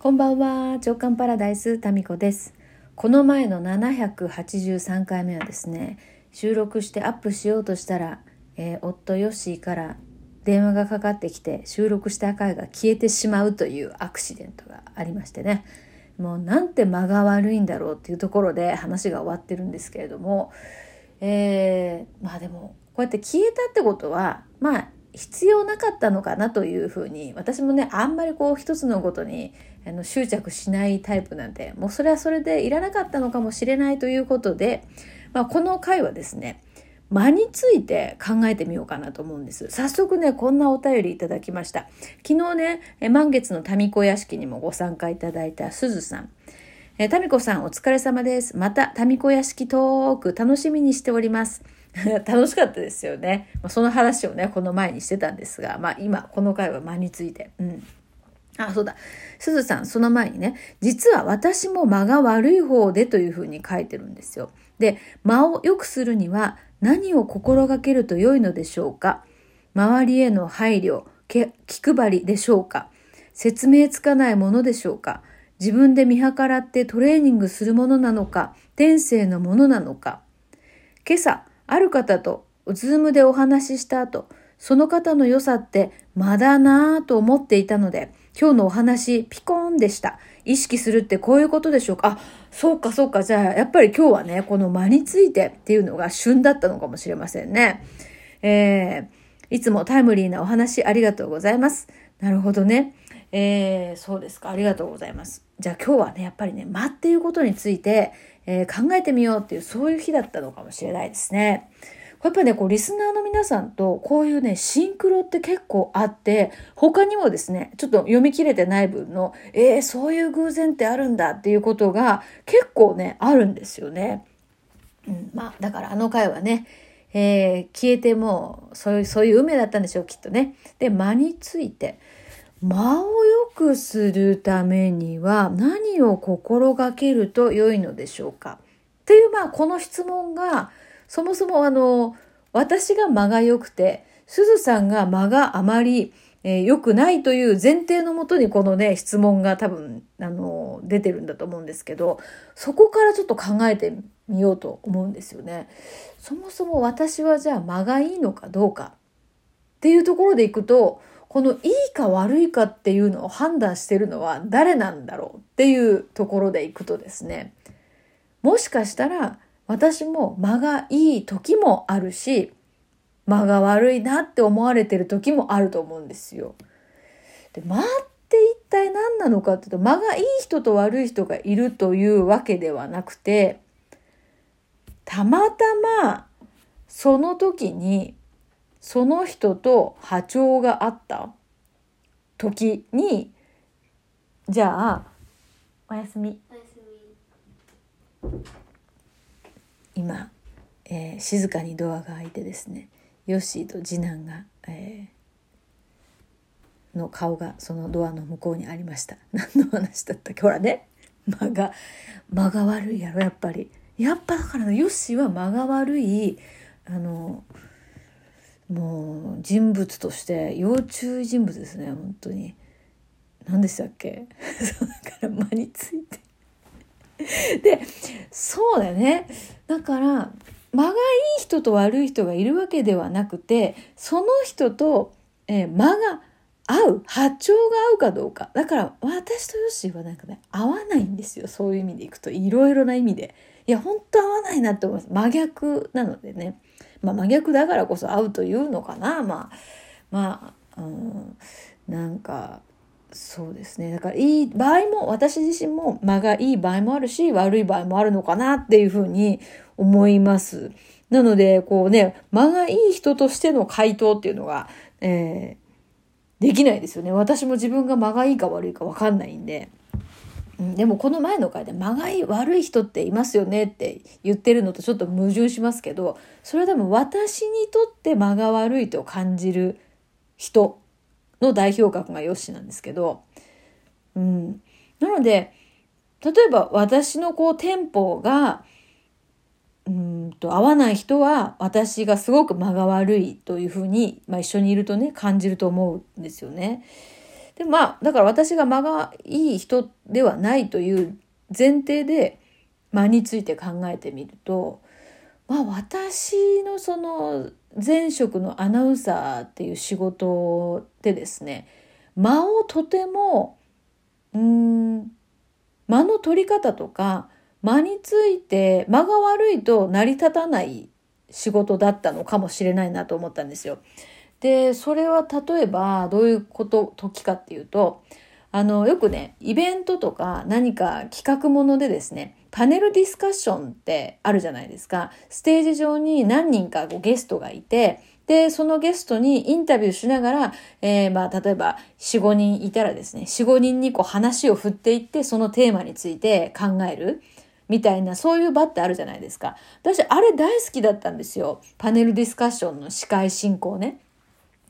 こんばんは、長官パラダイスタミコです。この前の783回目はですね、収録してアップしようとしたら、えー夫ヨッシーから電話がかかってきて収録した回が消えてしまうというアクシデントがありましてね、もうなんて間が悪いんだろうっていうところで話が終わってるんですけれども、えーまあでもこうやって消えたってことはまあ必要なかったのかなというふうに私もねあんまりこう一つのことにあの執着しないタイプなんでもうそれはそれでいらなかったのかもしれないということで、まあ、この回はですね間について考えてみようかなと思うんです。早速ね、こんなお便りいただきました。昨日ね、え満月の民子屋敷にもご参加いただいたすずさん。えー、タミコさんお疲れ様です。また、民子屋敷トーク楽しみにしております。楽しかったですよね。まあ、その話をね、この前にしてたんですが、まあ今、この回は間について。うん。あ、そうだ。すずさん、その前にね、実は私も間が悪い方でというふうに書いてるんですよ。で、間を良くするには何を心がけると良いのでしょうか？周りへの配慮、気配りでしょうか？説明つかないものでしょうか？自分で見計らってトレーニングするものなのか？天性のものなのか？今朝、ある方とズームでお話しした後、その方の良さってまだなぁと思っていたので、今日のお話ピコーンでした。意識するってこういうことでしょうか？あ、そうかそうか。じゃあやっぱり今日はね、この間についてっていうのが旬だったのかもしれませんね。えー、いつもタイムリーなお話ありがとうございます。なるほどね。えー、そうですか。ありがとうございます。じゃあ今日はね、やっぱりね、間っていうことについて、えー、考えてみようっていう、そういう日だったのかもしれないですね。やっぱね、こう、リスナーの皆さんと、こういうね、シンクロって結構あって、他にもですね、ちょっと読み切れてない分の、えー、そういう偶然ってあるんだっていうことが結構ね、あるんですよね。うん、まあ、だからあの回はね、えー、消えても、そういう、そういう運命だったんでしょう、きっとね。で、間について、間を良くするためには何を心がけると良いのでしょうか？っていう、まあ、この質問が、そもそもあの、私が間が良くて、すずさんが間があまりえー、良くないという前提のもとにこのね、質問が多分、あの、出てるんだと思うんですけど、そこからちょっと考えてみようと思うんですよね。そもそも私はじゃあ間がいいのかどうかっていうところでいくと、このいいか悪いかっていうのを判断してるのは誰なんだろうっていうところでいくとですね、もしかしたら私も間がいい時もあるし、間が悪いなって思われてる時もあると思うんですよ。で、間って一体何なのかっていうと、間がいい人と悪い人がいるというわけではなくて、たまたまその時にその人と波長があった？時に、じゃあ、おやすみ。おやすみ。今、えー、静かにドアが開いてですね、ヨッシーと次男が、えー、の顔がそのドアの向こうにありました。何の話だったっけ？ほらね。間が、間が悪いやろ、やっぱり。やっぱだから、ヨッシーは間が悪い、あの、もう人物として要注意人物ですね、本当に。何でしたっけ？だから間について。で、そうだよね。だから、間がいい人と悪い人がいるわけではなくて、その人と、えー、間が合う、波長が合うかどうか。だから、私とヨッシーはなんかね、合わないんですよ。そういう意味でいくと。いろいろな意味で。いや、本当合わないなって思います。真逆なのでね。まあ、真逆だからこそ合うというのかな。まあ、まあ、うん、なんか、そうですね。だからいい場合も、私自身も間がいい場合もあるし、悪い場合もあるのかなっていうふうに思います。なので、こうね、間がいい人としての回答っていうのが、えー、できないですよね。私も自分が間がいいか悪いかわかんないんで。でもこの前の回で間がい悪い人っていますよねって言ってるのとちょっと矛盾しますけど、それは多分私にとって間が悪いと感じる人の代表格がヨッシーなんですけど、うん。なので、例えば私のこうテンポが、うんと合わない人は私がすごく間が悪いというふうに、まあ、一緒にいるとね感じると思うんですよね。でまあだから私が間がいい人ではないという前提で間について考えてみるとまあ私のその前職のアナウンサーっていう仕事でですね間をとてもうん間の取り方とか間について間が悪いと成り立たない仕事だったのかもしれないなと思ったんですよ。でそれは例えばどういうこと時かっていうとあのよくねイベントとか何か企画ものでですねパネルディスカッションってあるじゃないですかステージ上に何人かこうゲストがいてでそのゲストにインタビューしながら、えー、まあ例えば45人いたらですね45人にこう話を振っていってそのテーマについて考える。みたいな、そういう場ってあるじゃないですか。私、あれ大好きだったんですよ。パネルディスカッションの司会進行ね。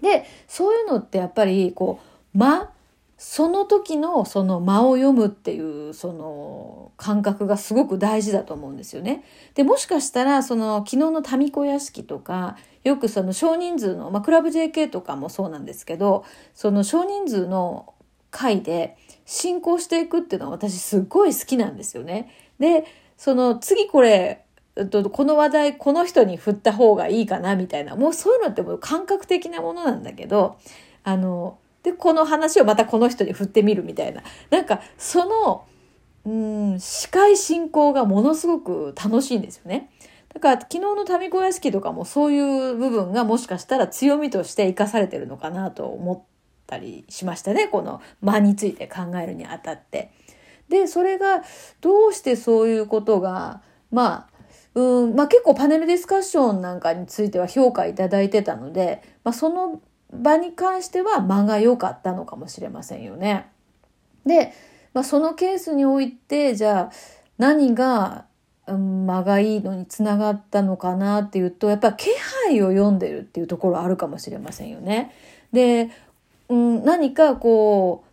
で、そういうのってやっぱり、こう、間、その時のその間を読むっていうその感覚がすごく大事だと思うんですよね。で、もしかしたらその昨日の民子屋敷とか、よくその少人数の、まあ、クラブ JK とかもそうなんですけど、その少人数の会で進行していくっていうのは私すっごい好きなんですよね。で、その次これ、この話題この人に振った方がいいかなみたいな、もうそういうのってもう感覚的なものなんだけど、あの、で、この話をまたこの人に振ってみるみたいな。なんか、その、うん、司会進行がものすごく楽しいんですよね。だから昨日の民子屋敷とかもそういう部分がもしかしたら強みとして生かされてるのかなと思ったりしましたね。この間について考えるにあたって。で、それがどうしてそういうことが、まあ、うん、まあ結構パネルディスカッションなんかについては評価いただいてたので、まあその場に関しては間が良かったのかもしれませんよね。で、まあそのケースにおいて、じゃあ何が、間がいいのにつながったのかなっていうと、やっぱ気配を読んでるっていうところあるかもしれませんよね。で、うん、何かこ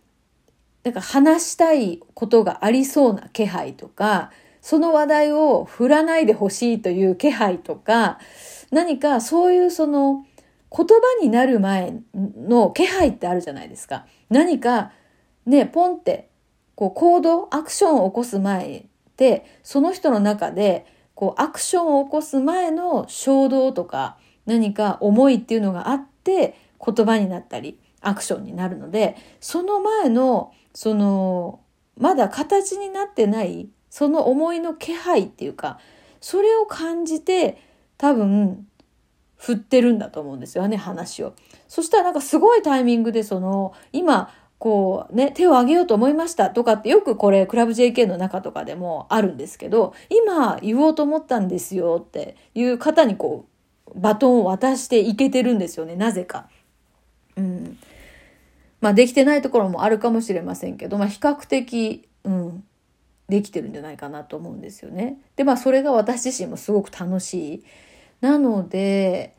う、なんか話したいことがありそうな気配とか、その話題を振らないでほしいという気配とか、何かそういうその言葉になる前の気配ってあるじゃないですか。何かね、ポンってこう行動、アクションを起こす前で、その人の中でこうアクションを起こす前の衝動とか何か思いっていうのがあって言葉になったりアクションになるので、その前のそのまだ形になってないその思いの気配っていうかそれを感じて多分振ってるんだと思うんですよね話を。そしたらなんかすごいタイミングでその今こうね手を挙げようと思いましたとかってよくこれクラブ JK の中とかでもあるんですけど今言おうと思ったんですよっていう方にこうバトンを渡していけてるんですよねなぜか。うん、まあできてないところもあるかもしれませんけど、まあ比較的、うん、できてるんじゃないかなと思うんですよね。で、まあそれが私自身もすごく楽しい。なので、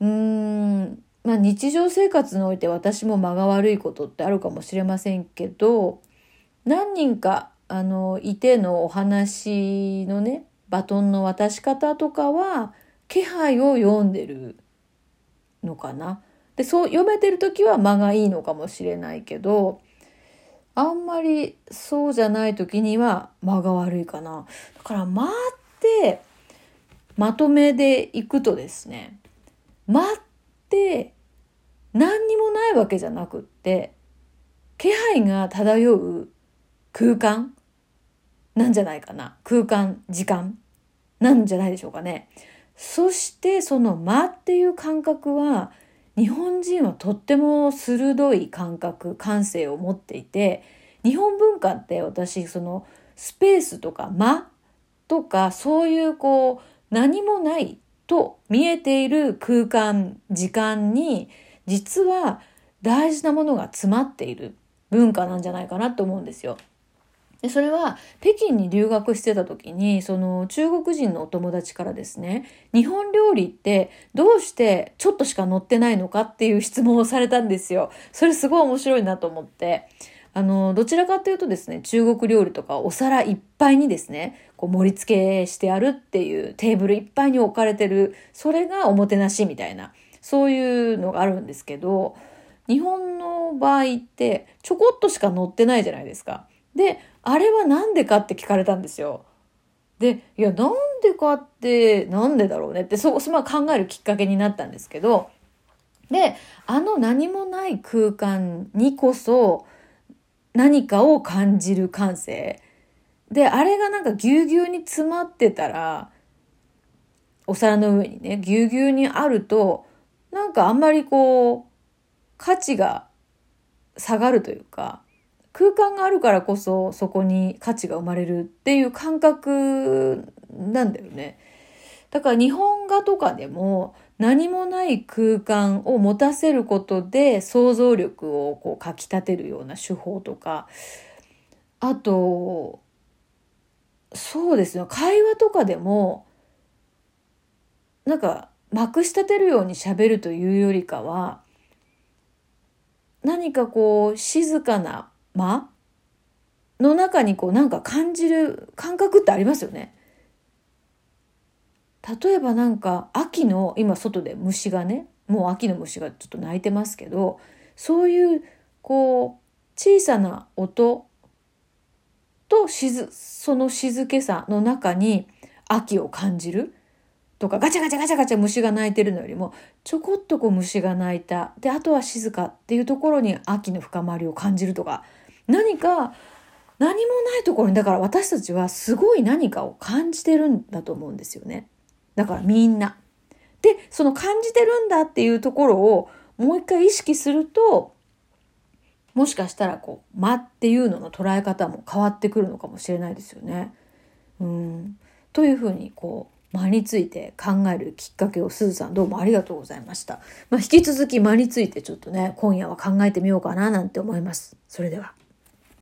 うーん、まあ日常生活において私も間が悪いことってあるかもしれませんけど、何人か、あの、いてのお話のね、バトンの渡し方とかは、気配を読んでるのかな。でそう読めてる時は間がいいのかもしれないけどあんまりそうじゃない時には間が悪いかな。だから間ってまとめでいくとですね間って何にもないわけじゃなくって気配が漂う空間なんじゃないかな空間時間なんじゃないでしょうかね。そしてその間っていう感覚は日本人はとっても鋭い感覚感性を持っていて日本文化って私そのスペースとか間とかそういうこう何もないと見えている空間時間に実は大事なものが詰まっている文化なんじゃないかなと思うんですよ。でそれは北京に留学してた時にその中国人のお友達からですね日本料理ってどうしてちょっとしか載ってないのかっていう質問をされたんですよ。それすごい面白いなと思って。あの、どちらかというとですね、中国料理とかお皿いっぱいにですね、こう盛り付けしてあるっていうテーブルいっぱいに置かれてる、それがおもてなしみたいな、そういうのがあるんですけど、日本の場合ってちょこっとしか載ってないじゃないですか。で、あれはなんでかって聞かれたんですよ。で、いや、なんでかって、なんでだろうねって、そう、そまあ考えるきっかけになったんですけど、で、あの何もない空間にこそ何かを感じる感性。で、あれがなんかぎゅうぎゅうに詰まってたら、お皿の上にね、ぎゅうぎゅうにあると、なんかあんまりこう、価値が下がるというか、空間があるからこそそこに価値が生まれるっていう感覚なんだよね。だから日本画とかでも何もない空間を持たせることで想像力をこうかきたてるような手法とか、あと、そうですね、会話とかでも、なんか、まくし立てるように喋るというよりかは、何かこう、静かな間？の中にこう、なんか感じる感覚ってありますよね。例えばなんか、秋の、今外で虫がね、もう秋の虫がちょっと鳴いてますけど、そういう、こう、小さな音と静、その静けさの中に秋を感じる。とかガチャガチャガチャガチャ虫が鳴いてるのよりもちょこっとこう虫が鳴いたであとは静かっていうところに秋の深まりを感じるとか何か何もないところにだから私たちはすごい何かを感じてるんだと思うんですよねだからみんな。でその感じてるんだっていうところをもう一回意識するともしかしたらこう間っていうのの捉え方も変わってくるのかもしれないですよね。うんというふうにこう間について考えるきっかけをすずさんどうもありがとうございました。まあ、引き続き間についてちょっとね、今夜は考えてみようかななんて思います。それでは。